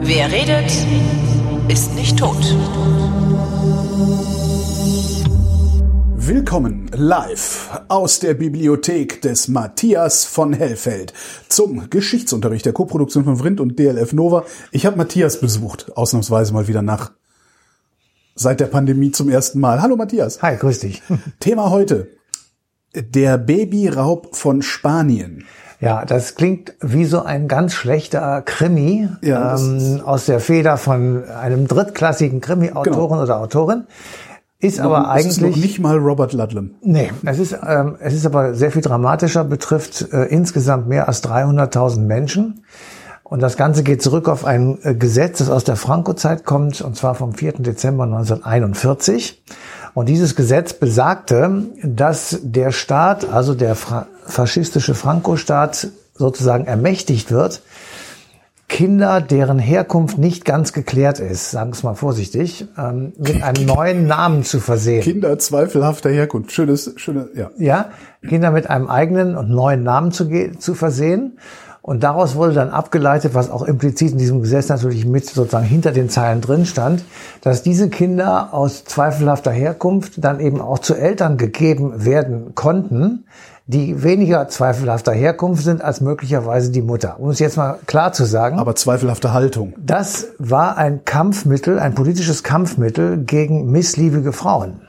Wer redet, ist nicht tot. Willkommen live aus der Bibliothek des Matthias von Hellfeld zum Geschichtsunterricht der Koproduktion von Vrindt und DLF Nova. Ich habe Matthias besucht, ausnahmsweise mal wieder nach seit der Pandemie zum ersten Mal. Hallo Matthias. Hi, grüß dich. Thema heute. Der Babyraub von Spanien. Ja, das klingt wie so ein ganz schlechter Krimi Ja, das ähm, aus der Feder von einem drittklassigen Krimi-Autoren Genau. oder Autorin. Ist aber Es ist noch eigentlich nicht mal Robert Ludlum. nee, es ist ähm, es ist aber sehr viel dramatischer, betrifft äh, insgesamt mehr als 300.000 Menschen. Und das Ganze geht zurück auf ein äh, Gesetz, das aus der Franco-Zeit kommt, und zwar vom 4. Dezember 1941. Und dieses Gesetz besagte, dass der Staat, also der Fra faschistische Franco-Staat, sozusagen ermächtigt wird, Kinder, deren Herkunft nicht ganz geklärt ist, sagen wir es mal vorsichtig, ähm, mit einem neuen Namen zu versehen. Kinder zweifelhafter Herkunft. Schönes, schöne, ja. ja, Kinder mit einem eigenen und neuen Namen zu, zu versehen. Und daraus wurde dann abgeleitet, was auch implizit in diesem Gesetz natürlich mit sozusagen hinter den Zeilen drin stand, dass diese Kinder aus zweifelhafter Herkunft dann eben auch zu Eltern gegeben werden konnten, die weniger zweifelhafter Herkunft sind als möglicherweise die Mutter. Um es jetzt mal klar zu sagen. Aber zweifelhafte Haltung. Das war ein Kampfmittel, ein politisches Kampfmittel gegen missliebige Frauen.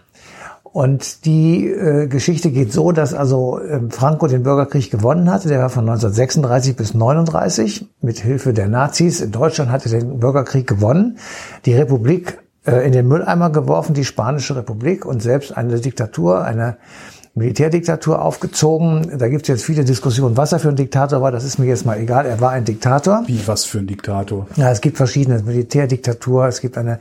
Und die äh, Geschichte geht so, dass also ähm, Franco den Bürgerkrieg gewonnen hatte. Der war von 1936 bis 39 mit Hilfe der Nazis. In Deutschland hatte den Bürgerkrieg gewonnen. Die Republik äh, in den Mülleimer geworfen, die Spanische Republik und selbst eine Diktatur, eine Militärdiktatur aufgezogen. Da gibt es jetzt viele Diskussionen, was er für ein Diktator war. Das ist mir jetzt mal egal. Er war ein Diktator. Wie was für ein Diktator. Ja, es gibt verschiedene Militärdiktatur, es gibt eine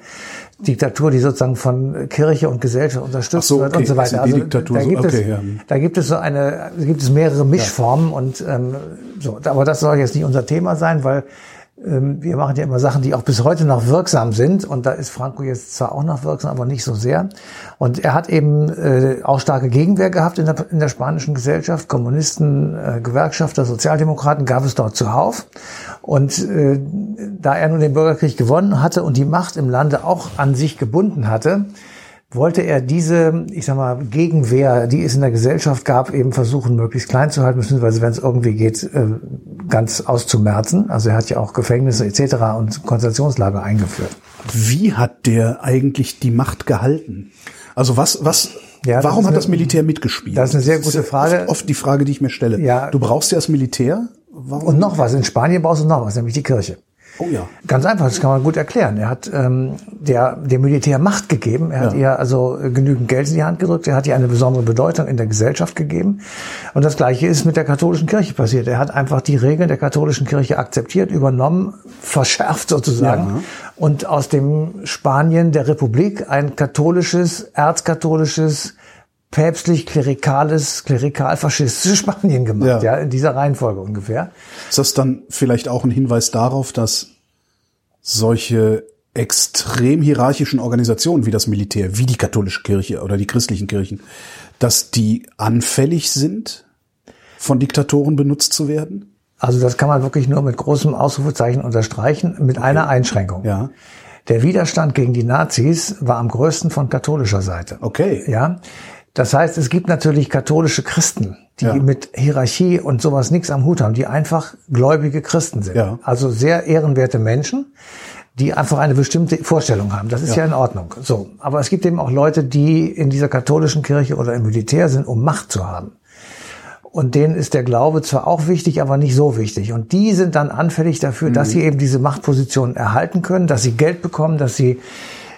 Diktatur, die sozusagen von Kirche und Gesellschaft unterstützt so, wird okay, und so weiter. die Diktatur, da gibt okay, es, ja. da gibt es so eine, da gibt es mehrere Mischformen und ähm, so. Aber das soll jetzt nicht unser Thema sein, weil wir machen ja immer Sachen, die auch bis heute noch wirksam sind. Und da ist Franco jetzt zwar auch noch wirksam, aber nicht so sehr. Und er hat eben äh, auch starke Gegenwehr gehabt in der, in der spanischen Gesellschaft. Kommunisten, äh, Gewerkschafter, Sozialdemokraten gab es dort zuhauf. Und äh, da er nun den Bürgerkrieg gewonnen hatte und die Macht im Lande auch an sich gebunden hatte, wollte er diese, ich sag mal, Gegenwehr, die es in der Gesellschaft gab, eben versuchen, möglichst klein zu halten, beziehungsweise, wenn es irgendwie geht, äh, ganz auszumerzen. Also er hat ja auch Gefängnisse etc. und Konzentrationslager eingeführt. Wie hat der eigentlich die Macht gehalten? Also was, was, Ja, das warum ist hat eine- das Militär mitgespielt? das ist eine sehr gute oft- Frage. Oft, die Frage, die ich mir stelle. Ja. Du brauchst ja das Militär. Warum? Und noch was, in Spanien brauchst du noch was, nämlich die Kirche. Oh ja. Ganz einfach, das kann man gut erklären. Er hat ähm, der, dem Militär Macht gegeben. Er hat Ja. ihr also genügend Geld in die Hand gedrückt. Er hat ihr eine besondere Bedeutung in der Gesellschaft gegeben. Und das Gleiche ist mit der katholischen Kirche passiert. Er hat einfach die Regeln der katholischen Kirche akzeptiert, übernommen, verschärft sozusagen. Ja. Und aus dem Spanien der Republik ein katholisches, erzkatholisches, päpstlich-klerikales, klerikal-faschistisches Spanien gemacht. Ja. Ja. in dieser Reihenfolge ungefähr. Ist das dann vielleicht auch ein Hinweis darauf, dass solche extrem hierarchischen Organisationen wie das Militär, wie die katholische Kirche oder die christlichen Kirchen, dass die anfällig sind, von Diktatoren benutzt zu werden? Also das kann man wirklich nur mit großem Ausrufezeichen unterstreichen, mit einer Einschränkung. Ja. Der Widerstand gegen die Nazis war am größten von katholischer Seite. Okay. Ja. Das heißt, es gibt natürlich katholische Christen, die Ja. mit Hierarchie und sowas nichts am Hut haben, die einfach gläubige Christen sind. Ja. Also sehr ehrenwerte Menschen, die einfach eine bestimmte Vorstellung haben. Das ist ja. in Ordnung. So. Aber es gibt eben auch Leute, die in dieser katholischen Kirche oder im Militär sind, um Macht zu haben. Und denen ist der Glaube zwar auch wichtig, aber nicht so wichtig. Und die sind dann anfällig dafür, dass sie eben diese Machtposition erhalten können, dass sie Geld bekommen, dass sie,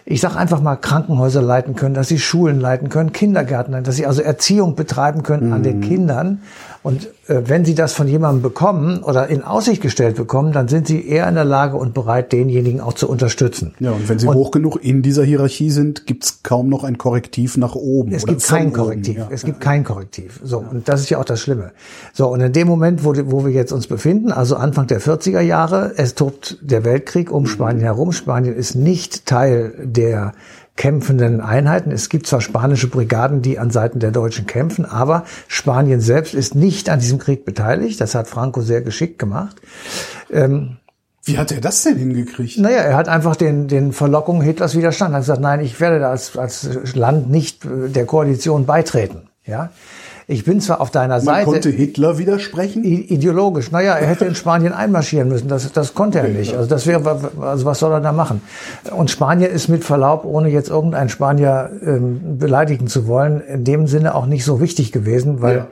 ich sag einfach mal, Krankenhäuser leiten können, dass sie Schulen leiten können, Kindergärten leiten, dass sie also Erziehung betreiben können an den Kindern. Und äh, wenn sie das von jemandem bekommen oder in Aussicht gestellt bekommen, dann sind sie eher in der Lage und bereit, denjenigen auch zu unterstützen. Ja, und wenn sie hoch genug in dieser Hierarchie sind, gibt's kaum noch ein Korrektiv nach oben. Es oder gibt kein. Korrektiv. Ja. Es gibt kein Korrektiv. So, und das ist ja auch das Schlimme. So, und in dem Moment, wo, wo wir jetzt uns befinden, also Anfang der 40er Jahre, es tobt der Weltkrieg Mhm. um Spanien herum. Spanien ist nicht Teil der kämpfenden Einheiten. Es gibt zwar spanische Brigaden, die an Seiten der Deutschen kämpfen, aber Spanien selbst ist nicht an diesem Krieg beteiligt. Das hat Franco sehr geschickt gemacht. Ähm, Wie hat er das denn hingekriegt? naja, er hat einfach den, den Verlockungen Hitlers widerstanden. Er hat gesagt, nein, ich werde da als, als Land nicht der Koalition beitreten. Ja, ich bin zwar auf deiner Man Seite. konnte Hitler widersprechen? Ideologisch. Naja, er hätte in Spanien einmarschieren müssen. Das, das konnte er nicht. Also das wäre, also was soll er da machen? Und Spanien ist mit Verlaub, ohne jetzt irgendeinen Spanier ähm, beleidigen zu wollen, in dem Sinne auch nicht so wichtig gewesen, weil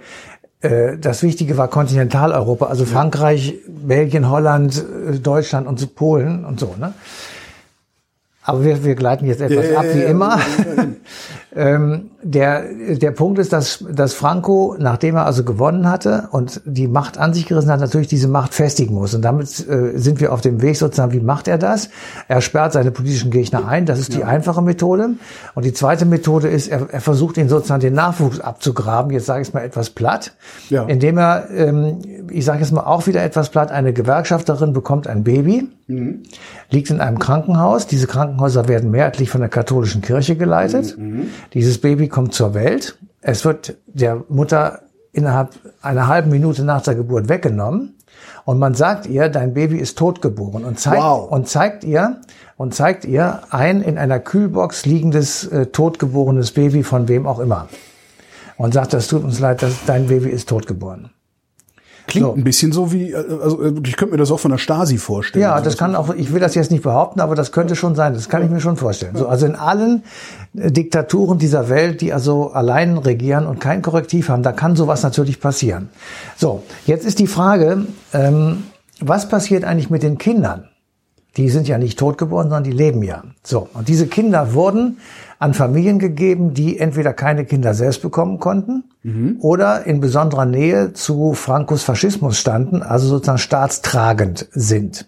äh, das Wichtige war Kontinentaleuropa, also Frankreich, Belgien, Holland, äh, Deutschland und Polen und so. Ne? Aber wir, wir gleiten jetzt etwas Ja, ja, ab, wie ja, ja. immer. Ähm, der, der Punkt ist, dass, dass Franco, nachdem er also gewonnen hatte und die Macht an sich gerissen hat, natürlich diese Macht festigen muss. Und damit äh, sind wir auf dem Weg sozusagen, wie macht er das? Er sperrt seine politischen Gegner ein, das ist die einfache Methode. Und die zweite Methode ist, er, er versucht ihn sozusagen den Nachwuchs abzugraben, jetzt sage ich es mal etwas platt, Ja. indem er, ähm, ich sage jetzt mal auch wieder etwas platt, eine Gewerkschafterin bekommt ein Baby, liegt in einem Krankenhaus. Diese Krankenhäuser werden mehrheitlich von der katholischen Kirche geleitet. Dieses Baby kommt zur Welt. Es wird der Mutter innerhalb einer halben Minute nach der Geburt weggenommen. Und man sagt ihr, dein Baby ist totgeboren und zeigt, Wow. und zeigt ihr, und zeigt ihr ein in einer Kühlbox liegendes, äh, totgeborenes Baby von wem auch immer. Und sagt, das tut uns leid, dass dein Baby ist totgeboren. Klingt So. ein bisschen so wie, äh, also äh, ich könnte mir das auch von der Stasi vorstellen. Ja, Also das kann auch, ich will das jetzt nicht behaupten, aber das könnte schon sein. Das kann ich mir schon vorstellen. So, also in allen äh, Diktaturen dieser Welt, die also allein regieren und kein Korrektiv haben, da kann sowas natürlich passieren. So, jetzt ist die Frage, ähm, was passiert eigentlich mit den Kindern? Die sind ja nicht totgeboren, sondern die leben ja. So, und diese Kinder wurden an Familien gegeben, die entweder keine Kinder selbst bekommen konnten oder in besonderer Nähe zu Francos Faschismus standen, also sozusagen staatstragend sind.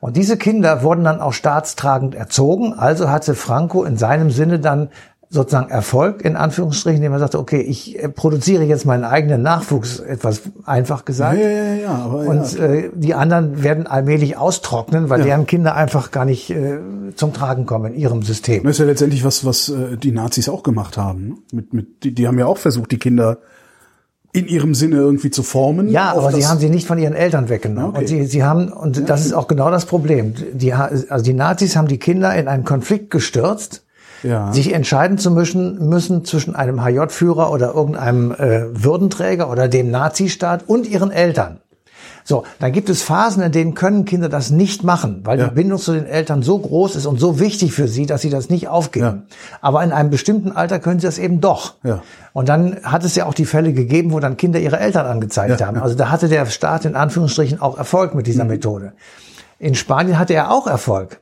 Und diese Kinder wurden dann auch staatstragend erzogen, also hatte Franco in seinem Sinne dann sozusagen Erfolg, in Anführungsstrichen, indem er sagte, okay, ich äh, produziere jetzt meinen eigenen Nachwuchs, etwas einfach gesagt. Ja, ja, ja, ja, aber Und ja. äh, die anderen werden allmählich austrocknen, weil Ja. deren Kinder einfach gar nicht äh, zum Tragen kommen in ihrem System. Das ist ja letztendlich was, was äh, die Nazis auch gemacht haben. ne? Mit, mit, die, die haben ja auch versucht, die Kinder in ihrem Sinne irgendwie zu formen. Ja, aber sie haben sie nicht von ihren Eltern weggenommen. Okay. Und sie, sie haben, und das ist auch genau das Problem. Die, also die Nazis haben die Kinder in einen Konflikt gestürzt, Ja. sich entscheiden zu müssen, müssen zwischen einem HJ-Führer oder irgendeinem äh, Würdenträger oder dem Nazistaat und ihren Eltern. So, dann gibt es Phasen, in denen können Kinder das nicht machen, weil Ja. die Bindung zu den Eltern so groß ist und so wichtig für sie, dass sie das nicht aufgeben. Aber in einem bestimmten Alter können sie das eben doch. Ja. Und dann hat es ja auch die Fälle gegeben, wo dann Kinder ihre Eltern angezeigt Ja, haben. ja. Also da hatte der Staat in Anführungsstrichen auch Erfolg mit Mhm. dieser Methode. In Spanien hatte er auch Erfolg.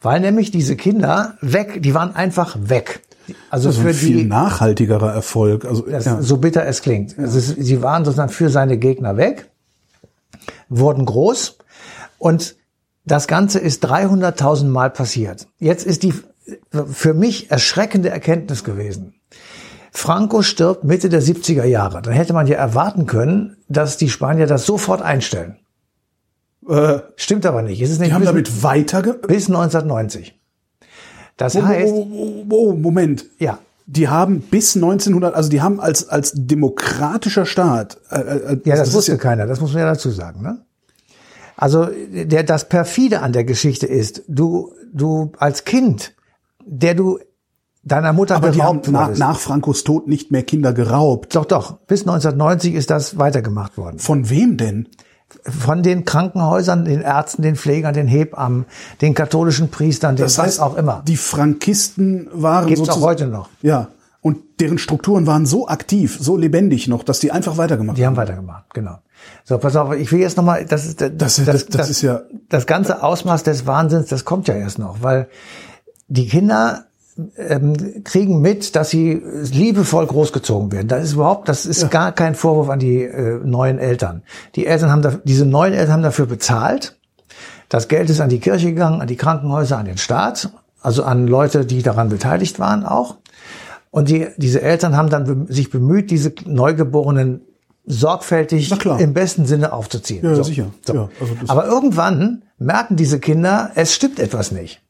Weil nämlich diese Kinder weg, die waren einfach weg. Also also ein für viel die, nachhaltigerer Erfolg. Also das, ja. so bitter es klingt. Also es, sie waren sozusagen für seine Gegner weg, wurden groß und das Ganze ist 300.000 Mal passiert. Jetzt ist die für mich erschreckende Erkenntnis gewesen. Franco stirbt Mitte der 70er Jahre. Dann hätte man ja erwarten können, dass die Spanier das sofort einstellen. Äh, Stimmt aber nicht. Es ist nicht die haben bis, damit weiter. bis 1990. Das Oh, heißt, oh, oh, oh, Moment. ja, Die haben bis 1900, also die haben als als demokratischer Staat. Äh, äh, Ja, das, ist wusste keiner, das muss man ja dazu sagen. Ne? Also der, das perfide an der Geschichte ist, du, du als Kind, der du deiner Mutter Aber die haben geraubt nach, nach Frankos Tod nicht mehr Kinder geraubt. Doch, doch. Bis 1990 ist das weitergemacht worden. Von wem denn? Von den Krankenhäusern, den Ärzten, den Pflegern, den Hebammen, den katholischen Priestern, den Das was heißt, auch immer. die Frankisten waren Gibt's auch heute noch. Ja. Und deren Strukturen waren so aktiv, so lebendig noch, dass die einfach weitergemacht Die haben. haben weitergemacht, genau. So, pass auf, ich will jetzt nochmal, das ist, das, Das ist- das- das ist ja- das ganze Ausmaß des Wahnsinns, das kommt ja erst noch, weil die Kinder ähm, kriegen mit, dass sie liebevoll großgezogen werden. Das ist überhaupt, das ist gar kein Vorwurf an die äh, neuen Eltern. Die Eltern haben, da, diese neuen Eltern haben dafür bezahlt. Das Geld ist an die Kirche gegangen, an die Krankenhäuser, an den Staat, also an Leute, die daran beteiligt waren auch. Und die, diese Eltern haben dann sich bemüht, diese Neugeborenen sorgfältig im besten Sinne aufzuziehen. Ja, sicher. So. Ja, also Aber irgendwann merken diese Kinder, es stimmt etwas nicht.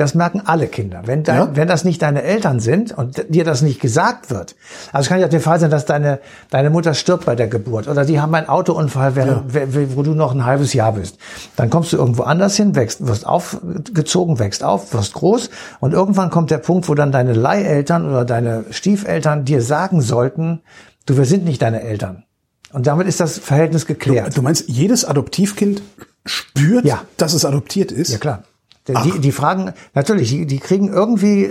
Das merken alle Kinder. Wenn, dein, Ja? wenn das nicht deine Eltern sind und dir das nicht gesagt wird. Also es kann ja auch der Fall sein, dass deine, deine Mutter stirbt bei der Geburt oder die haben einen Autounfall, während, wo- wo du noch ein halbes Jahr bist. Dann kommst du irgendwo anders hin, wächst, wirst aufgezogen, wächst auf, wirst groß und irgendwann kommt der Punkt, wo dann deine Leiheltern oder deine Stiefeltern dir sagen sollten, du, wir sind nicht deine Eltern. Und damit ist das Verhältnis geklärt. Du meinst, jedes Adoptivkind spürt, Ja. dass es adoptiert ist? Ja klar. Die, die fragen, natürlich, die, die kriegen irgendwie,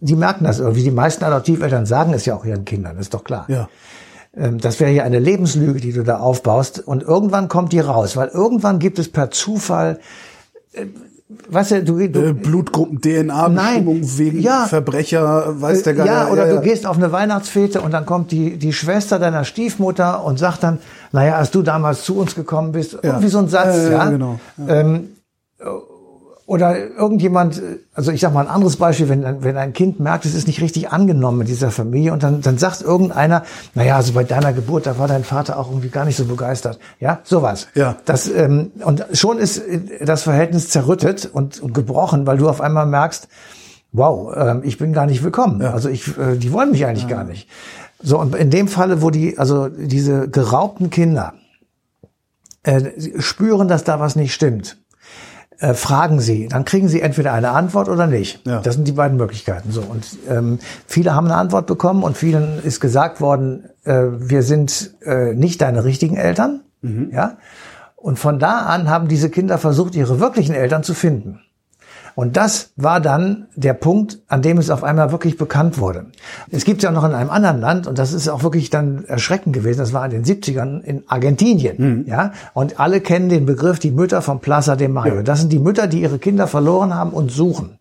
die merken das irgendwie. Die meisten Adoptiveltern sagen es ja auch ihren Kindern, ist doch klar. Ja. Ähm, Das wäre ja eine Lebenslüge, die du da aufbaust. Und irgendwann kommt die raus, weil irgendwann gibt es per Zufall, äh, weißt du, du, du Äh, Blutgruppen, DNA-Bestimmung wegen Ja. Verbrecher, weiß der ja, Geier. oder ja, du ja. gehst auf eine Weihnachtsfete und dann kommt die, die Schwester deiner Stiefmutter und sagt dann, naja, als du damals zu uns gekommen bist, irgendwie so ein Satz, Ja, ja, ja. genau. Ähm, oder irgendjemand, also ich sag mal ein anderes Beispiel, wenn, ein- wenn ein Kind merkt, es ist nicht richtig angenommen in dieser Familie und dann, dann sagt irgendeiner, naja, also bei deiner Geburt, da war dein Vater auch irgendwie gar nicht so begeistert. Ja, sowas. Ja. Das, ähm, und schon ist äh, das Verhältnis zerrüttet und, und gebrochen, weil du auf einmal merkst, wow, ähm, ich bin gar nicht willkommen. Also ich, äh, die wollen mich eigentlich gar nicht. So, und in dem Falle, wo die, also diese geraubten Kinder äh, spüren, dass da was nicht stimmt, äh, fragen sie, dann kriegen sie entweder eine Antwort oder nicht. Ja. Das sind die beiden Möglichkeiten. So und ähm, viele haben eine Antwort bekommen und vielen ist gesagt worden, äh, wir sind äh, nicht deine richtigen Eltern, ja. Und von da an haben diese Kinder versucht, ihre wirklichen Eltern zu finden. Und das war dann der Punkt, an dem es auf einmal wirklich bekannt wurde. Es gibt ja noch in einem anderen Land, und das ist auch wirklich dann erschreckend gewesen, das war in den 70ern in Argentinien. Ja? Und alle kennen den Begriff die Mütter von Plaza de Mayo. Das sind die Mütter, die ihre Kinder verloren haben und suchen.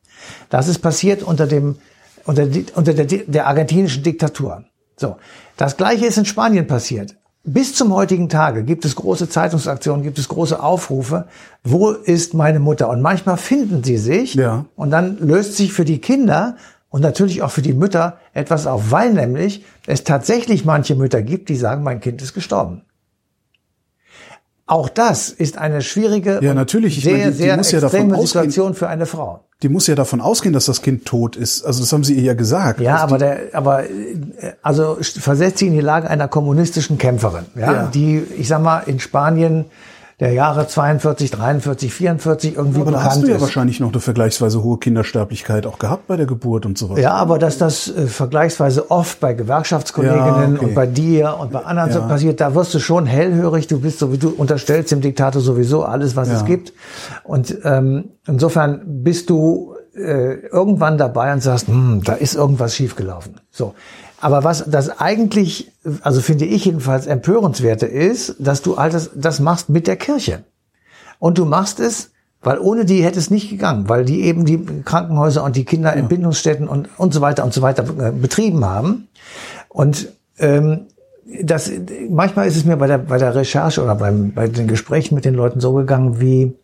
Das ist passiert unter dem, unter, die, unter der, der argentinischen Diktatur. So. Das gleiche ist in Spanien passiert. Bis zum heutigen Tage gibt es große Zeitungsaktionen, gibt es große Aufrufe. Wo ist meine Mutter? Und manchmal finden sie sich. Ja. Und dann löst sich für die Kinder und natürlich auch für die Mütter etwas auf, weil nämlich es tatsächlich manche Mütter gibt, die sagen, mein Kind ist gestorben. Auch das ist eine schwierige, Ja, natürlich. Ich sehr, meine, die- die sehr muss ja extreme ausgehen- Situation für eine Frau. Die muss ja davon ausgehen, dass das Kind tot ist. Also das haben sie ihr ja gesagt. Ja, Also aber der, aber äh, also versetzt sie in die Lage einer kommunistischen Kämpferin, ja, Ja. die, ich sag mal, in Spanien der Jahre 42, 43, 44 irgendwie aber da bekannt hast du ja ist. wahrscheinlich noch eine vergleichsweise hohe Kindersterblichkeit auch gehabt bei der Geburt und sowas. Ja, aber dass das äh, vergleichsweise oft bei Gewerkschaftskolleginnen Ja, okay. und bei dir und bei anderen so Ja. passiert, da wirst du schon hellhörig. Du bist so, wie du unterstellst dem Diktator sowieso alles, was Ja. es gibt. Und ähm, insofern bist du äh, irgendwann dabei und sagst, hm, da ist irgendwas schiefgelaufen. So. Aber was das eigentlich, also finde ich jedenfalls empörenswerte ist, dass du all das, das machst mit der Kirche. Und du machst es, weil ohne die hätte es nicht gegangen, weil die eben die Krankenhäuser und die Kinderentbindungsstätten und, und so weiter und so weiter äh, betrieben haben. Und ähm, das, manchmal ist es mir bei der, bei der Recherche oder beim, bei den Gesprächen mit den Leuten so gegangen wie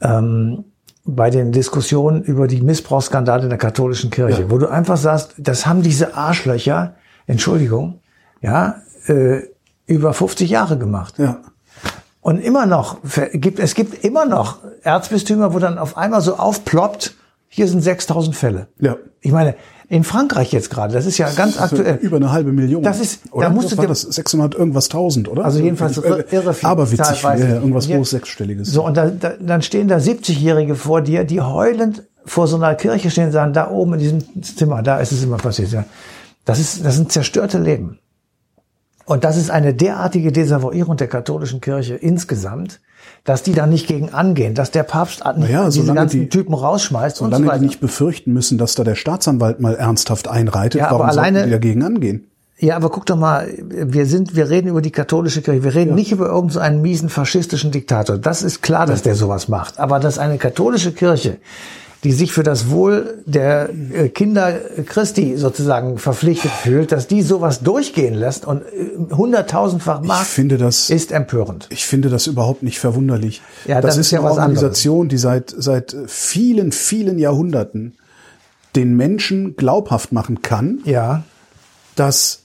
ähm, bei den Diskussionen über die Missbrauchsskandale in der katholischen Kirche, Ja. wo du einfach sagst, das haben diese Arschlöcher, Entschuldigung, ja, äh, über 50 Jahre gemacht. Ja. Und immer noch, gibt, es gibt immer noch Erzbistümer, wo dann auf einmal so aufploppt, hier sind 6000 Fälle. Ja. Ich meine, in Frankreich jetzt gerade, das ist ja ganz ist aktuell. Über eine halbe Million. Das ist- da oder? musst Was du war das 600 irgendwas tausend, oder? Also jedenfalls irre, irre viel. Aber witzig, ja, irgendwas Hier- groß sechsstelliges. So, und da, da, dann stehen da 70-Jährige vor dir, die heulend vor so einer Kirche stehen und sagen, da oben in diesem Zimmer, da ist es immer passiert. Ja. Das, ist, das sind zerstörte Leben. Und das ist eine derartige Desavouierung der katholischen Kirche insgesamt, dass die da nicht gegen angehen, dass der Papst nicht Naja, diese ganzen die- Typen rausschmeißt und so Solange weiter. die nicht befürchten müssen, dass da der Staatsanwalt mal ernsthaft einreitet, Ja, aber warum alleine- die dagegen angehen? Ja, aber guck doch mal, wir sind, wir reden über die katholische Kirche, wir reden nicht über irgendeinen so miesen faschistischen Diktator. Das ist klar, dass der sowas macht. Aber dass eine katholische Kirche, die sich für das Wohl der äh, Kinder Christi sozusagen verpflichtet fühlt, dass die sowas durchgehen lässt und äh, hunderttausendfach macht, finde das- ist empörend. Ich finde das überhaupt nicht verwunderlich. Ja, das das ist ja eine was anderes. Organisation, die seit, seit vielen, vielen Jahrhunderten den Menschen glaubhaft machen kann, Ja, dass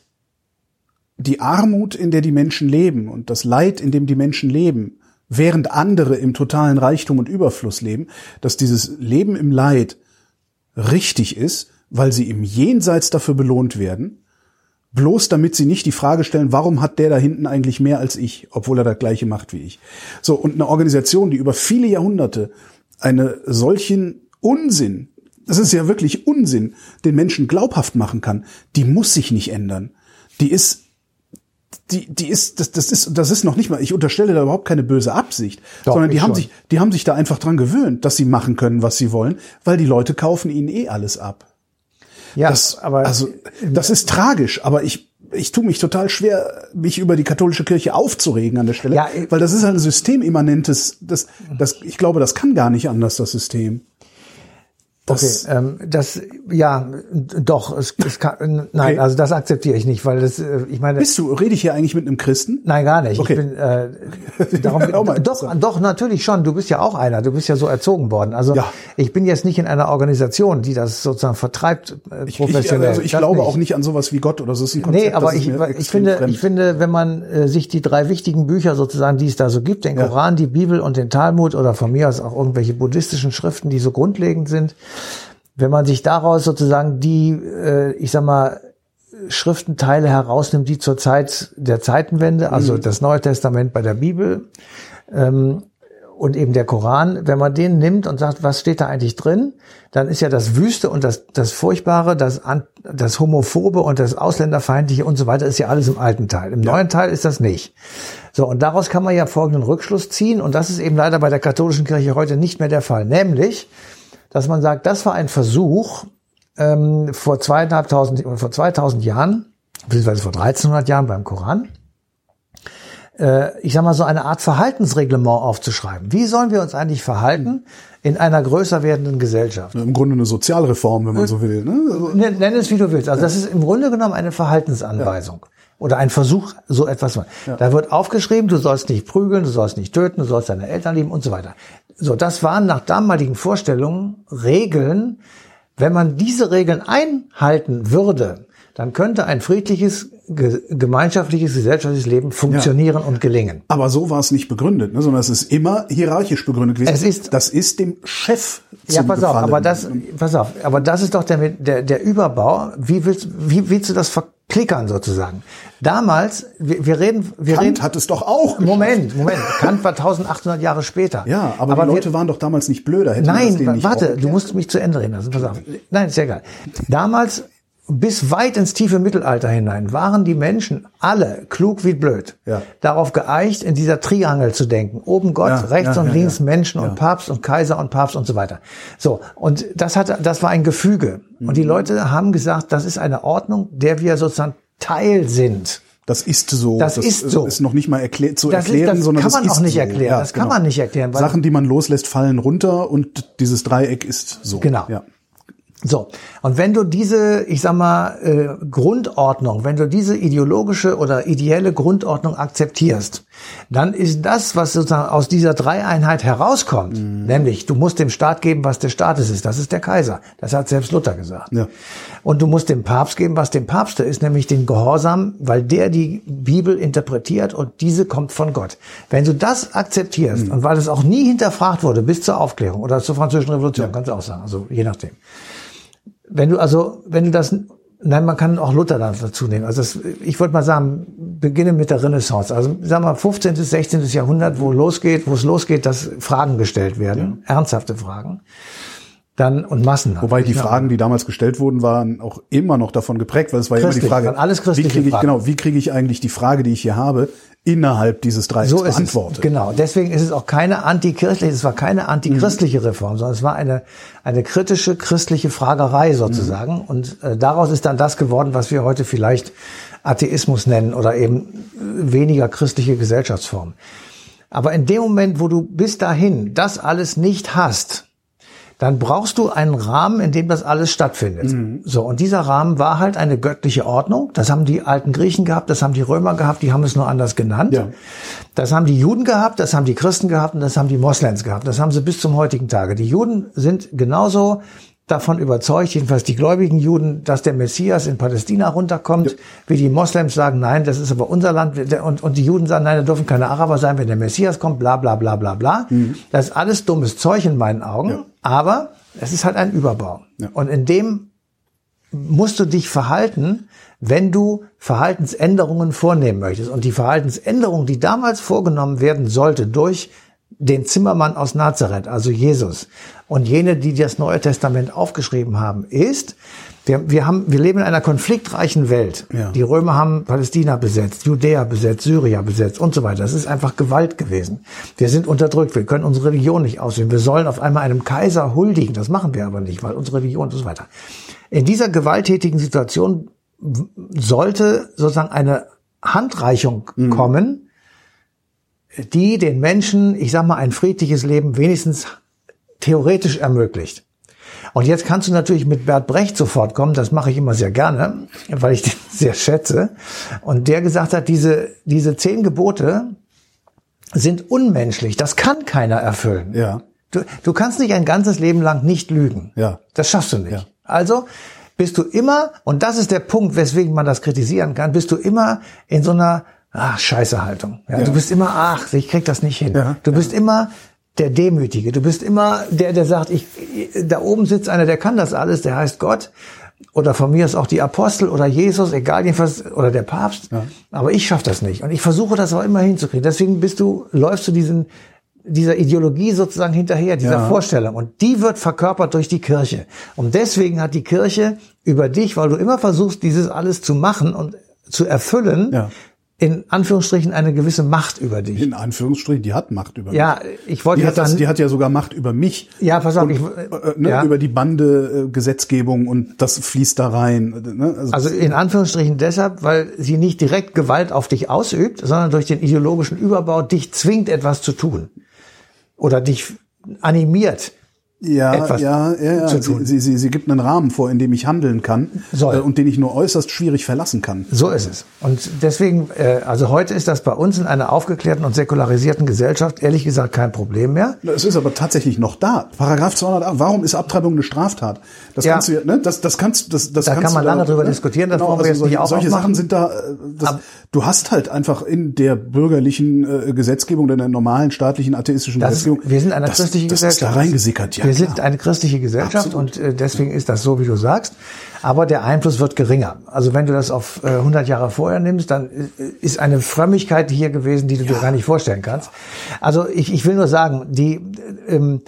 die Armut, in der die Menschen leben und das Leid, in dem die Menschen leben, während andere im totalen Reichtum und Überfluss leben, dass dieses Leben im Leid richtig ist, weil sie im Jenseits dafür belohnt werden, bloß damit sie nicht die Frage stellen, warum hat der da hinten eigentlich mehr als ich, obwohl er das gleiche macht wie ich. So, und eine Organisation, die über viele Jahrhunderte eine solchen Unsinn, das ist ja wirklich Unsinn, den Menschen glaubhaft machen kann, die muss sich nicht ändern. Die ist die, die ist, das, das ist, das ist noch nicht mal, ich unterstelle da überhaupt keine böse Absicht, Doch, sondern die haben schon. sich, die haben sich da einfach dran gewöhnt, dass sie machen können, was sie wollen, weil die Leute kaufen ihnen eh alles ab. Ja, Das, aber also, das ist tragisch, aber ich, ich tue mich total schwer, mich über die katholische Kirche aufzuregen an der Stelle, Ja, weil das ist halt ein systemimmanentes, das, das, ich glaube, das kann gar nicht anders, das System. Das, Okay, ähm, das ja doch, es, es kann, nein, Okay. also das akzeptiere ich nicht, weil das, äh, ich meine, Bist du, rede ich hier eigentlich mit einem Christen? nein, gar nicht. Okay. Ich bin äh, darum, Auch mal doch, interessant. doch natürlich schon. Du bist ja auch einer. Du bist ja so erzogen worden. Also Ja. ich bin jetzt nicht in einer Organisation, die das sozusagen vertreibt äh, Ich, professionell. ich, also ich Das glaube nicht. auch nicht an sowas wie Gott oder so. Ist ein Konzept, Nee, aber ich, ich finde, fremd. ich finde, wenn man äh, sich die drei wichtigen Bücher sozusagen, die es da so gibt, den Ja. Koran, die Bibel und den Talmud oder von mir aus auch irgendwelche buddhistischen Schriften, die so grundlegend sind, wenn man sich daraus sozusagen die, äh, ich sag mal, Schriftenteile herausnimmt, die zur Zeit der Zeitenwende, Mhm. also das Neue Testament bei der Bibel ähm, und eben der Koran, wenn man den nimmt und sagt, was steht da eigentlich drin, dann ist ja das Wüste und das, das Furchtbare, das, das Homophobe und das Ausländerfeindliche und so weiter ist ja alles im alten Teil. Im neuen Teil ist das nicht. So, und daraus kann man ja folgenden Rückschluss ziehen und das ist eben leider bei der katholischen Kirche heute nicht mehr der Fall, nämlich, dass man sagt, das war ein Versuch ähm, vor zweieinhalbtausend, vor 2000 Jahren, beziehungsweise vor 1300 Jahren beim Koran, äh, ich sag mal so eine Art Verhaltensreglement aufzuschreiben. Wie sollen wir uns eigentlich verhalten in einer größer werdenden Gesellschaft? Im Grunde eine Sozialreform, wenn man so will. Ne? Also, Nenn nenn es wie du willst. Also das ist im Grunde genommen eine Verhaltensanweisung. Oder ein Versuch, so etwas zu machen. Da wird aufgeschrieben, du sollst nicht prügeln, du sollst nicht töten, du sollst deine Eltern lieben und so weiter. So, das waren nach damaligen Vorstellungen Regeln. Wenn man diese Regeln einhalten würde, dann könnte ein friedliches, ge gemeinschaftliches, gesellschaftliches Leben funktionieren und gelingen. aber so war es nicht begründet, ne? sondern es ist immer hierarchisch begründet gewesen. Es ist- das ist dem Chef Ja, zum pass auf, aber das, pass auf, aber das ist doch der, der, der Überbau. Wie willst, wie willst du das verklickern sozusagen? Damals, wir, wir reden, wir Kant reden, hat es doch auch. Moment, Moment, Kant war 1800 Jahre später. Ja, aber, die wir- Leute waren doch damals nicht blöder. Hätten wir Nein, warte, du musst mich zu Ende reden lassen. Pass auf. Nein, ist ja egal. Damals, bis weit ins tiefe Mittelalter hinein, waren die Menschen alle klug wie blöd. Ja. Darauf geeicht, in dieser Triangel zu denken. Oben Gott, Ja, rechts ja, und links. Menschen und Papst und Kaiser und Papst und so weiter. So. Und das hatte, das war ein Gefüge. Und Mhm. die Leute haben gesagt, das ist eine Ordnung, der wir sozusagen Teil sind. Das ist so. Das ist so. Ist noch nicht mal erklä zu Das ist- erklären, das sondern kann das man ist auch nicht so. erklären. Das kann genau. man nicht erklären, weil- Sachen, die man loslässt, fallen runter und dieses Dreieck ist so. Genau. Ja. So, und wenn du diese, ich sag mal, äh, Grundordnung, wenn du diese ideologische oder ideelle Grundordnung akzeptierst, dann ist das, was sozusagen aus dieser Dreieinheit herauskommt, Mhm. nämlich du musst dem Staat geben, was des Staates ist, das ist der Kaiser. Das hat selbst Luther gesagt. Ja. Und du musst dem Papst geben, was dem Papst ist, nämlich den Gehorsam, weil der die Bibel interpretiert und diese kommt von Gott. Wenn du das Mhm. akzeptierst und weil es auch nie hinterfragt wurde bis zur Aufklärung oder zur französischen Revolution, kannst du auch sagen, also je nachdem. Wenn du also, wenn du das, nein, man kann auch Luther dazu nehmen. Also das, ich würde mal sagen, beginne mit der Renaissance. Also sagen wir 15. bis 16. Jahrhundert, wo losgeht, wo es losgeht, dass Fragen gestellt werden, ernsthafte Fragen. Dann und Massen. Wobei die Fragen, die damals gestellt wurden, waren auch immer noch davon geprägt, weil es war ja immer die Frage, alles wie kriege ich, genau, wie kriege ich eigentlich die Frage, die ich hier habe, innerhalb dieses Dreiecks So ist es. beantwortet? Genau. Deswegen ist es auch keine antikirchliche, es war keine antichristliche Reform, sondern es war eine, eine kritische christliche Fragerei sozusagen. Und äh, daraus ist dann das geworden, was wir heute vielleicht Atheismus nennen oder eben weniger christliche Gesellschaftsform. Aber in dem Moment, wo du bis dahin das alles nicht hast, dann brauchst du einen Rahmen, in dem das alles stattfindet. So, und dieser Rahmen war halt eine göttliche Ordnung. Das haben die alten Griechen gehabt, das haben die Römer gehabt, die haben es nur anders genannt. Ja. Das haben die Juden gehabt, das haben die Christen gehabt und das haben die Moslems gehabt. Das haben sie bis zum heutigen Tage. Die Juden sind genauso davon überzeugt, jedenfalls die gläubigen Juden, dass der Messias in Palästina runterkommt, ja. wie die Moslems sagen, nein, das ist aber unser Land und, und die Juden sagen, nein, da dürfen keine Araber sein, wenn der Messias kommt, bla bla bla bla bla. Mhm. Das ist alles dummes Zeug in meinen Augen, ja. aber es ist halt ein Überbau. Ja. Und in dem musst du dich verhalten, wenn du Verhaltensänderungen vornehmen möchtest. Und die Verhaltensänderung, die damals vorgenommen werden sollte durch den Zimmermann aus Nazareth, also Jesus, und jene, die das Neue Testament aufgeschrieben haben, ist, wir, wir, haben, wir leben in einer konfliktreichen Welt. Ja. Die Römer haben Palästina besetzt, Judäa besetzt, Syria besetzt und so weiter. Das ist einfach Gewalt gewesen. Wir sind unterdrückt, wir können unsere Religion nicht ausüben. Wir sollen auf einmal einem Kaiser huldigen. Das machen wir aber nicht, weil unsere Religion und so weiter. In dieser gewalttätigen Situation sollte sozusagen eine Handreichung mhm. kommen, die den Menschen, ich sag mal, ein friedliches Leben wenigstens theoretisch ermöglicht. Und jetzt kannst du natürlich mit Bert Brecht sofort kommen, das mache ich immer sehr gerne, weil ich den sehr schätze. Und der gesagt hat, diese, diese zehn Gebote sind unmenschlich, das kann keiner erfüllen. Ja. Du, du kannst nicht ein ganzes Leben lang nicht lügen. Ja. Das schaffst du nicht. Ja. Also bist du immer, und das ist der Punkt, weswegen man das kritisieren kann, bist du immer in so einer ach, scheiße Haltung. Ja, ja. Du bist immer, ach, ich krieg das nicht hin. Ja, du bist immer der Demütige. Du bist immer der, der sagt, ich, da oben sitzt einer, der kann das alles, der heißt Gott. Oder von mir ist auch die Apostel oder Jesus, egal jedenfalls, oder der Papst. Aber ich schaffe das nicht. Und ich versuche das auch immer hinzukriegen. Deswegen bist du, läufst du diesen, dieser Ideologie sozusagen hinterher, dieser ja. Vorstellung. Und die wird verkörpert durch die Kirche. Und deswegen hat die Kirche über dich, weil du immer versuchst, dieses alles zu machen und zu erfüllen, ja in Anführungsstrichen eine gewisse Macht über dich. In Anführungsstrichen, die hat Macht über ja, mich. Ja, ich wollte die hat, das, die hat ja sogar Macht über mich. Ja, pass auf, und, ich, äh, ne, ja. über die Bande äh, Gesetzgebung und das fließt da rein. Ne? Also, also in Anführungsstrichen deshalb, weil sie nicht direkt Gewalt auf dich ausübt, sondern durch den ideologischen Überbau dich zwingt, etwas zu tun oder dich animiert ja, etwas ja, ja, ja. zu tun. Sie, sie, sie gibt einen Rahmen vor, in dem ich handeln kann Soll. Äh, und den ich nur äußerst schwierig verlassen kann. So ist es. Und deswegen, äh, also heute ist das bei uns in einer aufgeklärten und säkularisierten Gesellschaft ehrlich gesagt kein Problem mehr. Es ist aber tatsächlich noch da. Paragraph 200a, warum ist Abtreibung eine Straftat? Das ja. kannst du, ne, das, das kannst, das, das da kannst kann man lange da, drüber ne? diskutieren. Das genau, wollen wir also jetzt nicht auch Solche aufmachen. Sachen sind da. Äh, das, du hast halt einfach in der bürgerlichen äh, Gesetzgebung, in der normalen staatlichen atheistischen das, Gesetzgebung, wir sind eine christliche das, Gesellschaft. Das ist da reingesickert. Ja, wir klar. sind eine christliche Gesellschaft Absolut. und äh, deswegen ist das so, wie du sagst. Aber der Einfluss wird geringer. Also wenn du das auf äh, 100 Jahre vorher nimmst, dann äh, ist eine Frömmigkeit hier gewesen, die du ja. dir gar nicht vorstellen kannst. Also ich, ich will nur sagen, die ähm,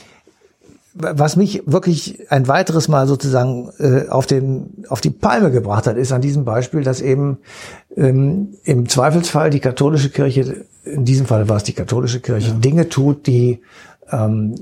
was mich wirklich ein weiteres Mal sozusagen äh, auf den auf die Palme gebracht hat, ist an diesem Beispiel, dass eben ähm, im Zweifelsfall die katholische Kirche, in diesem Fall war es die katholische Kirche, ja. Dinge tut, die ähm,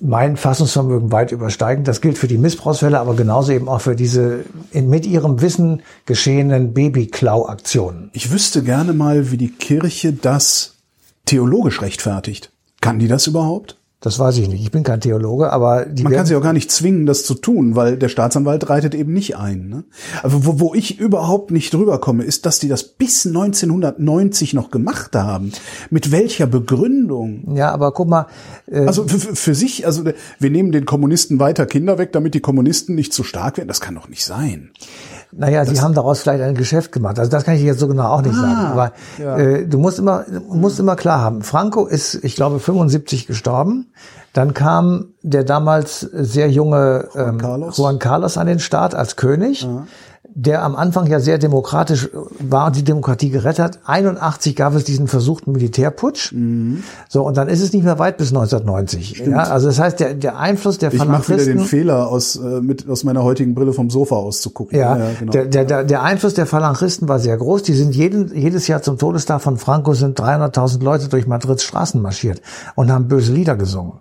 mein Fassungsvermögen weit übersteigen. Das gilt für die Missbrauchsfälle, aber genauso eben auch für diese in, mit ihrem Wissen geschehenen Babyklau-Aktionen. Ich wüsste gerne mal, wie die Kirche das theologisch rechtfertigt. Kann die das überhaupt? Das weiß ich nicht. Ich bin kein Theologe, aber die man kann sie auch gar nicht zwingen, das zu tun, weil der Staatsanwalt reitet eben nicht ein. Ne? Aber wo, wo ich überhaupt nicht drüber komme, ist, dass die das bis 1990 noch gemacht haben. Mit welcher Begründung? Ja, aber guck mal. Äh, also für, für sich, also wir nehmen den Kommunisten weiter Kinder weg, damit die Kommunisten nicht zu stark werden. Das kann doch nicht sein. Naja, das sie haben daraus vielleicht ein Geschäft gemacht. Also das kann ich jetzt so genau auch nicht ah, sagen. Aber ja. äh, du musst immer, musst immer klar haben, Franco ist, ich glaube, 75 gestorben. Dann kam der damals sehr junge ähm, Juan, Carlos. Juan Carlos an den Start als König. Ja der am Anfang ja sehr demokratisch war und die Demokratie gerettet hat. 81 gab es diesen versuchten Militärputsch. Mhm. So, und dann ist es nicht mehr weit bis 1990. Stimmt. Ja, also das heißt, der, der Einfluss der Falangisten... Ich mache wieder den Fehler, aus, äh, mit, aus meiner heutigen Brille vom Sofa auszugucken. Ja, ja genau. der, der, der, der Einfluss der Phalangisten war sehr groß. Die sind jeden, jedes Jahr zum Todestag von Franco sind 300.000 Leute durch Madrids Straßen marschiert und haben böse Lieder gesungen.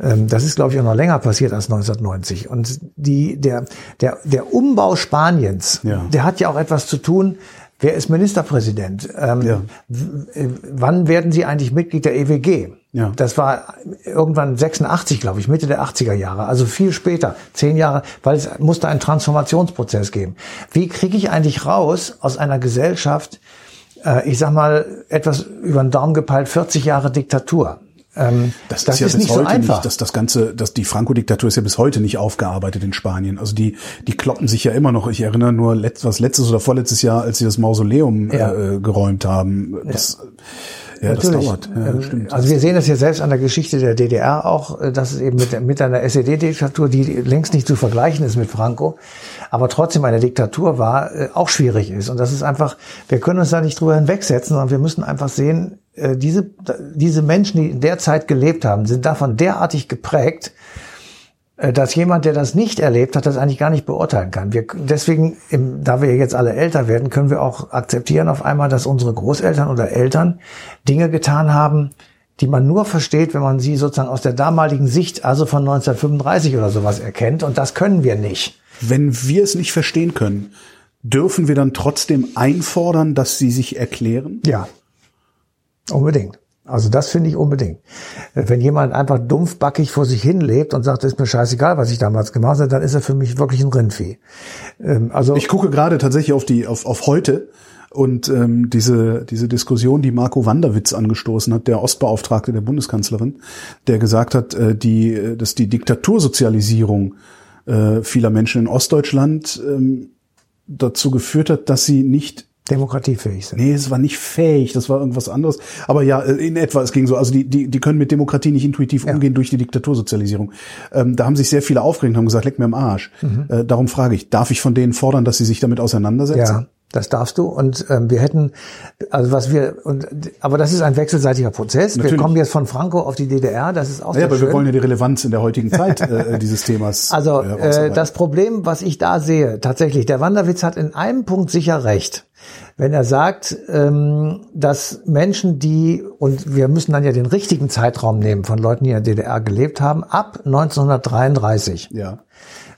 Ähm, das ist, glaube ich, auch noch länger passiert als 1990. Und die, der, der, der Umbau Spaniens, ja. der hat ja auch etwas zu tun. Wer ist Ministerpräsident? Ähm, ja. Wann werden Sie eigentlich Mitglied der EWG? Ja. Das war irgendwann 86, glaube ich, Mitte der 80er Jahre, also viel später, zehn Jahre, weil es musste einen Transformationsprozess geben. Wie kriege ich eigentlich raus aus einer Gesellschaft, äh, ich sag mal, etwas über den Daumen gepeilt, 40 Jahre Diktatur? Ähm, das, das ist ja ist bis nicht heute so einfach. Nicht, dass das ganze, dass die Franco-Diktatur ist ja bis heute nicht aufgearbeitet in Spanien. Also die, die kloppen sich ja immer noch. Ich erinnere nur letzt, was letztes oder vorletztes Jahr, als sie das Mausoleum ja. äh, geräumt haben. Das, ja. Ja, das dauert. Ja, ähm, stimmt. Also wir sehen das ja selbst an der Geschichte der DDR auch, äh, dass es eben mit, mit einer SED-Diktatur, die längst nicht zu vergleichen ist mit Franco, aber trotzdem eine Diktatur war, äh, auch schwierig ist. Und das ist einfach, wir können uns da nicht drüber hinwegsetzen, sondern wir müssen einfach sehen, äh, diese, diese Menschen, die in der Zeit gelebt haben, sind davon derartig geprägt, dass jemand, der das nicht erlebt hat, das eigentlich gar nicht beurteilen kann. Wir, deswegen, im, da wir jetzt alle älter werden, können wir auch akzeptieren auf einmal, dass unsere Großeltern oder Eltern Dinge getan haben, die man nur versteht, wenn man sie sozusagen aus der damaligen Sicht, also von 1935 oder sowas erkennt. Und das können wir nicht. Wenn wir es nicht verstehen können, dürfen wir dann trotzdem einfordern, dass sie sich erklären? Ja, unbedingt. Also das finde ich unbedingt. Wenn jemand einfach dumpfbackig vor sich hin lebt und sagt, ist mir scheißegal, was ich damals gemacht habe, dann ist er für mich wirklich ein Rindvieh. Ähm, also ich gucke gerade tatsächlich auf die auf, auf heute und ähm, diese diese Diskussion, die Marco Wanderwitz angestoßen hat, der Ostbeauftragte der Bundeskanzlerin, der gesagt hat, äh, die dass die Diktatursozialisierung äh, vieler Menschen in Ostdeutschland ähm, dazu geführt hat, dass sie nicht demokratiefähig sind. Nee, es war nicht fähig, das war irgendwas anderes. Aber ja, äh, in etwa, es ging so. Also die, die, die können mit Demokratie nicht intuitiv ja. umgehen durch die Diktatursozialisierung. Ähm, da haben sich sehr viele aufgeregt und haben gesagt, leck mir am Arsch. Mhm. Äh, darum frage ich, darf ich von denen fordern, dass sie sich damit auseinandersetzen? Ja. Das darfst du und ähm, wir hätten, also was wir, und, aber das ist ein wechselseitiger Prozess. Natürlich. Wir kommen jetzt von Franco auf die DDR, das ist auch Ja, aber schön. wir wollen ja die Relevanz in der heutigen Zeit äh, dieses Themas. Also äh, das Problem, was ich da sehe, tatsächlich, der Wanderwitz hat in einem Punkt sicher recht wenn er sagt, ähm, dass Menschen, die, und wir müssen dann ja den richtigen Zeitraum nehmen von Leuten, die in der DDR gelebt haben, ab 1933 ja.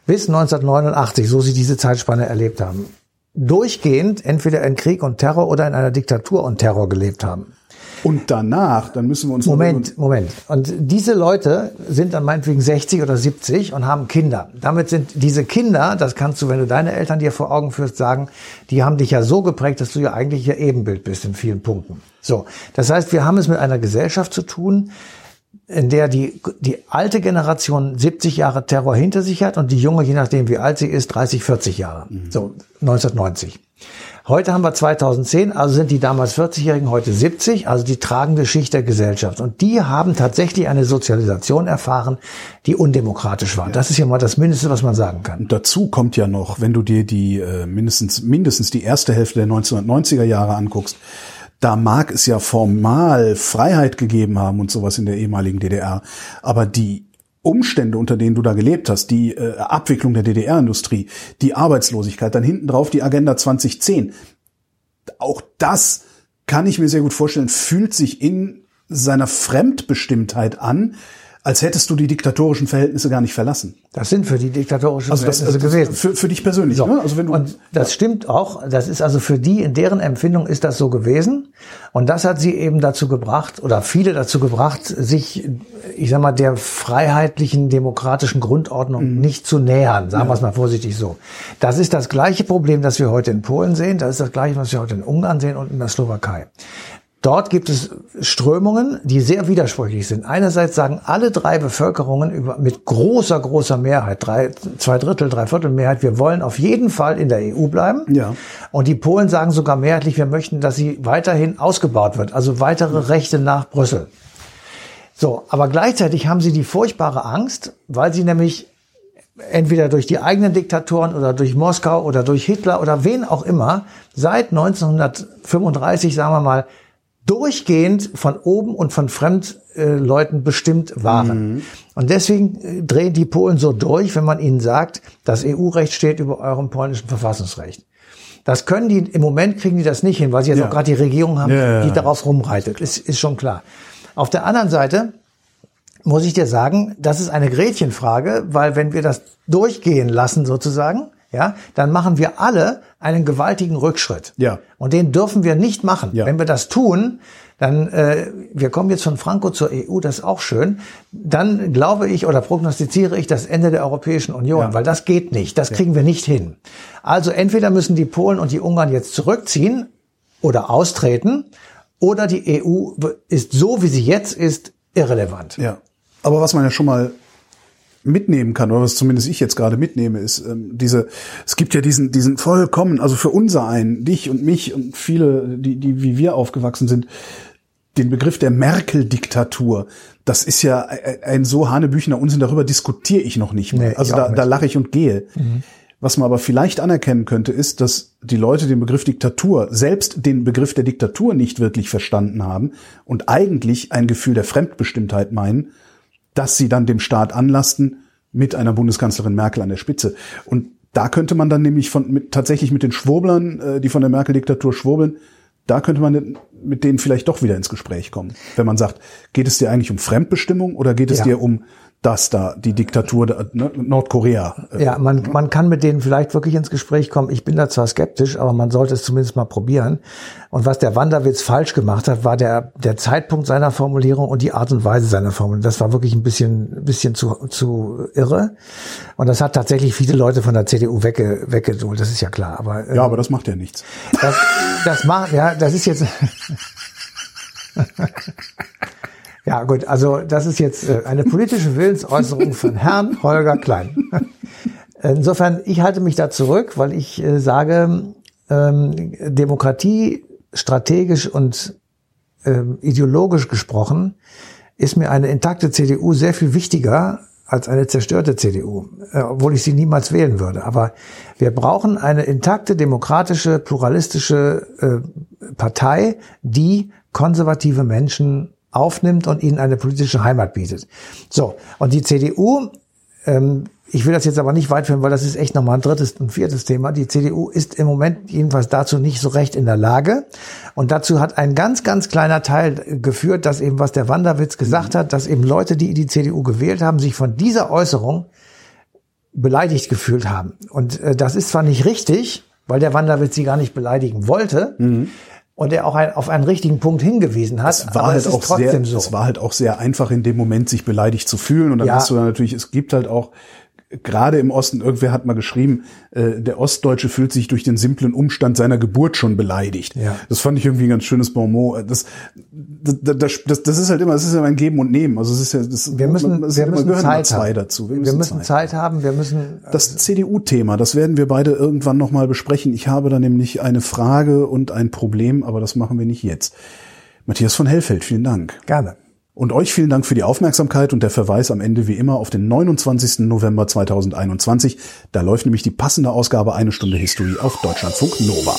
bis 1989, so sie diese Zeitspanne erlebt haben, durchgehend entweder in Krieg und Terror oder in einer Diktatur und Terror gelebt haben. Und danach, dann müssen wir uns Moment, Moment. Und diese Leute sind dann meinetwegen 60 oder 70 und haben Kinder. Damit sind diese Kinder, das kannst du, wenn du deine Eltern dir vor Augen führst, sagen, die haben dich ja so geprägt, dass du ja eigentlich ihr Ebenbild bist in vielen Punkten. So. Das heißt, wir haben es mit einer Gesellschaft zu tun, in der die, die alte Generation 70 Jahre Terror hinter sich hat und die junge, je nachdem wie alt sie ist, 30, 40 Jahre. Mhm. So, 1990. Heute haben wir 2010, also sind die damals 40-Jährigen heute 70, also die tragende Schicht der Gesellschaft. Und die haben tatsächlich eine Sozialisation erfahren, die undemokratisch war. Ja. Das ist ja mal das Mindeste, was man sagen kann. Und dazu kommt ja noch, wenn du dir die äh, mindestens, mindestens die erste Hälfte der 1990er Jahre anguckst, da mag es ja formal Freiheit gegeben haben und sowas in der ehemaligen DDR, aber die Umstände, unter denen du da gelebt hast, die äh, Abwicklung der DDR-Industrie, die Arbeitslosigkeit, dann hinten drauf die Agenda 2010. Auch das kann ich mir sehr gut vorstellen, fühlt sich in seiner Fremdbestimmtheit an, als hättest du die diktatorischen Verhältnisse gar nicht verlassen. Das sind für die diktatorischen also das, Verhältnisse also gewesen. Für, für dich persönlich. So. Ne? Also wenn du, und das stimmt auch. Das ist also für die, in deren Empfindung ist das so gewesen. Und das hat sie eben dazu gebracht, oder viele dazu gebracht, sich, ich sag mal, der freiheitlichen, demokratischen Grundordnung mhm. nicht zu nähern. Sagen ja. wir es mal vorsichtig so. Das ist das gleiche Problem, das wir heute in Polen sehen. Das ist das gleiche, was wir heute in Ungarn sehen und in der Slowakei. Dort gibt es Strömungen, die sehr widersprüchlich sind. Einerseits sagen alle drei Bevölkerungen über, mit großer, großer Mehrheit, drei, zwei Drittel, drei Viertel Mehrheit, wir wollen auf jeden Fall in der EU bleiben. Ja. Und die Polen sagen sogar mehrheitlich, wir möchten, dass sie weiterhin ausgebaut wird, also weitere Rechte nach Brüssel. So, aber gleichzeitig haben sie die furchtbare Angst, weil sie nämlich entweder durch die eigenen Diktatoren oder durch Moskau oder durch Hitler oder wen auch immer seit 1935, sagen wir mal, durchgehend von oben und von Fremdleuten bestimmt waren. Mhm. Und deswegen äh, drehen die Polen so durch, wenn man ihnen sagt, das EU-Recht steht über eurem polnischen Verfassungsrecht. Das können die, im Moment kriegen die das nicht hin, weil sie jetzt ja. auch gerade die Regierung haben, ja, ja, die darauf rumreitet. Ist, ist schon klar. Auf der anderen Seite muss ich dir sagen, das ist eine Gretchenfrage, weil wenn wir das durchgehen lassen sozusagen, ja, dann machen wir alle einen gewaltigen Rückschritt. Ja. Und den dürfen wir nicht machen. Ja. Wenn wir das tun, dann, äh, wir kommen jetzt von Franco zur EU, das ist auch schön, dann glaube ich oder prognostiziere ich das Ende der Europäischen Union, ja. weil das geht nicht, das kriegen wir nicht hin. Also entweder müssen die Polen und die Ungarn jetzt zurückziehen oder austreten, oder die EU ist so, wie sie jetzt ist, irrelevant. Ja. Aber was man ja schon mal mitnehmen kann, oder was zumindest ich jetzt gerade mitnehme, ist ähm, diese, es gibt ja diesen, diesen vollkommen, also für unser einen, dich und mich und viele, die, die wie wir aufgewachsen sind, den Begriff der Merkel-Diktatur, das ist ja ein, ein so hanebüchener Unsinn, darüber diskutiere ich noch nicht mehr. Nee, also da, nicht. da lache ich und gehe. Was man aber vielleicht anerkennen könnte, ist, dass die Leute den Begriff Diktatur, selbst den Begriff der Diktatur nicht wirklich verstanden haben und eigentlich ein Gefühl der Fremdbestimmtheit meinen, dass sie dann dem Staat anlasten mit einer Bundeskanzlerin Merkel an der Spitze. Und da könnte man dann nämlich von mit, tatsächlich mit den Schwurblern, äh, die von der Merkel-Diktatur schwurbeln, da könnte man mit denen vielleicht doch wieder ins Gespräch kommen. Wenn man sagt, geht es dir eigentlich um Fremdbestimmung oder geht es Ja. dir um das da, die Diktatur ne, Nordkorea? Äh, Ja, man, man kann mit denen vielleicht wirklich ins Gespräch kommen. Ich bin da zwar skeptisch, aber man sollte es zumindest mal probieren. Und was der Wanderwitz falsch gemacht hat, war der, der Zeitpunkt seiner Formulierung und die Art und Weise seiner Formulierung. Das war wirklich ein bisschen, ein bisschen zu, zu irre. Und das hat tatsächlich viele Leute von der CDU wegge, weggeholt. Das ist ja klar. Aber, äh, Ja, aber das macht ja nichts. das, das macht, ja, das ist jetzt. ja, gut, also das ist jetzt äh, eine politische Willensäußerung von Herrn Holger Klein. Insofern, ich halte mich da zurück, weil ich äh, sage, ähm, Demokratie strategisch und ähm, ideologisch gesprochen ist mir eine intakte CDU sehr viel wichtiger als eine zerstörte CDU, äh, obwohl ich sie niemals wählen würde. Aber wir brauchen eine intakte, demokratische, pluralistische Partei, die konservative Menschen aufnimmt und ihnen eine politische Heimat bietet. So, und die CDU, ähm, ich will das jetzt aber nicht weit führen, weil das ist echt nochmal ein drittes und viertes Thema. Die CDU ist im Moment jedenfalls dazu nicht so recht in der Lage. Und dazu hat ein ganz, ganz kleiner Teil geführt, dass eben, was der Wanderwitz gesagt hat, dass eben Leute, die die CDU gewählt haben, sich von dieser Äußerung beleidigt gefühlt haben. Und äh, das ist zwar nicht richtig, weil der Wanderwitz sie gar nicht beleidigen wollte. Und er auch ein, auf einen richtigen Punkt hingewiesen hat. Es war halt auch trotzdem sehr, so. es war halt auch sehr einfach in dem Moment, sich beleidigt zu fühlen. Und dann Ja. hast du dann natürlich, es gibt halt auch gerade im Osten, irgendwer hat mal geschrieben, äh, der Ostdeutsche fühlt sich durch den simplen Umstand seiner Geburt schon beleidigt. Ja. Das fand ich irgendwie ein ganz schönes Bonmot. Das, das, das, das, das ist halt immer, das ist ja ein Geben und Nehmen. Also es ist ja, das, wir müssen, es wir müssen Zeit zwei haben. dazu. Wir müssen, Zeit. haben. Wir müssen. Das CDU-Thema, das werden wir beide irgendwann nochmal besprechen. Ich habe da nämlich eine Frage und ein Problem, aber das machen wir nicht jetzt. Matthias von Hellfeld, vielen Dank. Gerne. Und euch vielen Dank für die Aufmerksamkeit und der Verweis am Ende wie immer auf den 29. November 2021. Da läuft nämlich die passende Ausgabe Eine Stunde History auf Deutschlandfunk Nova.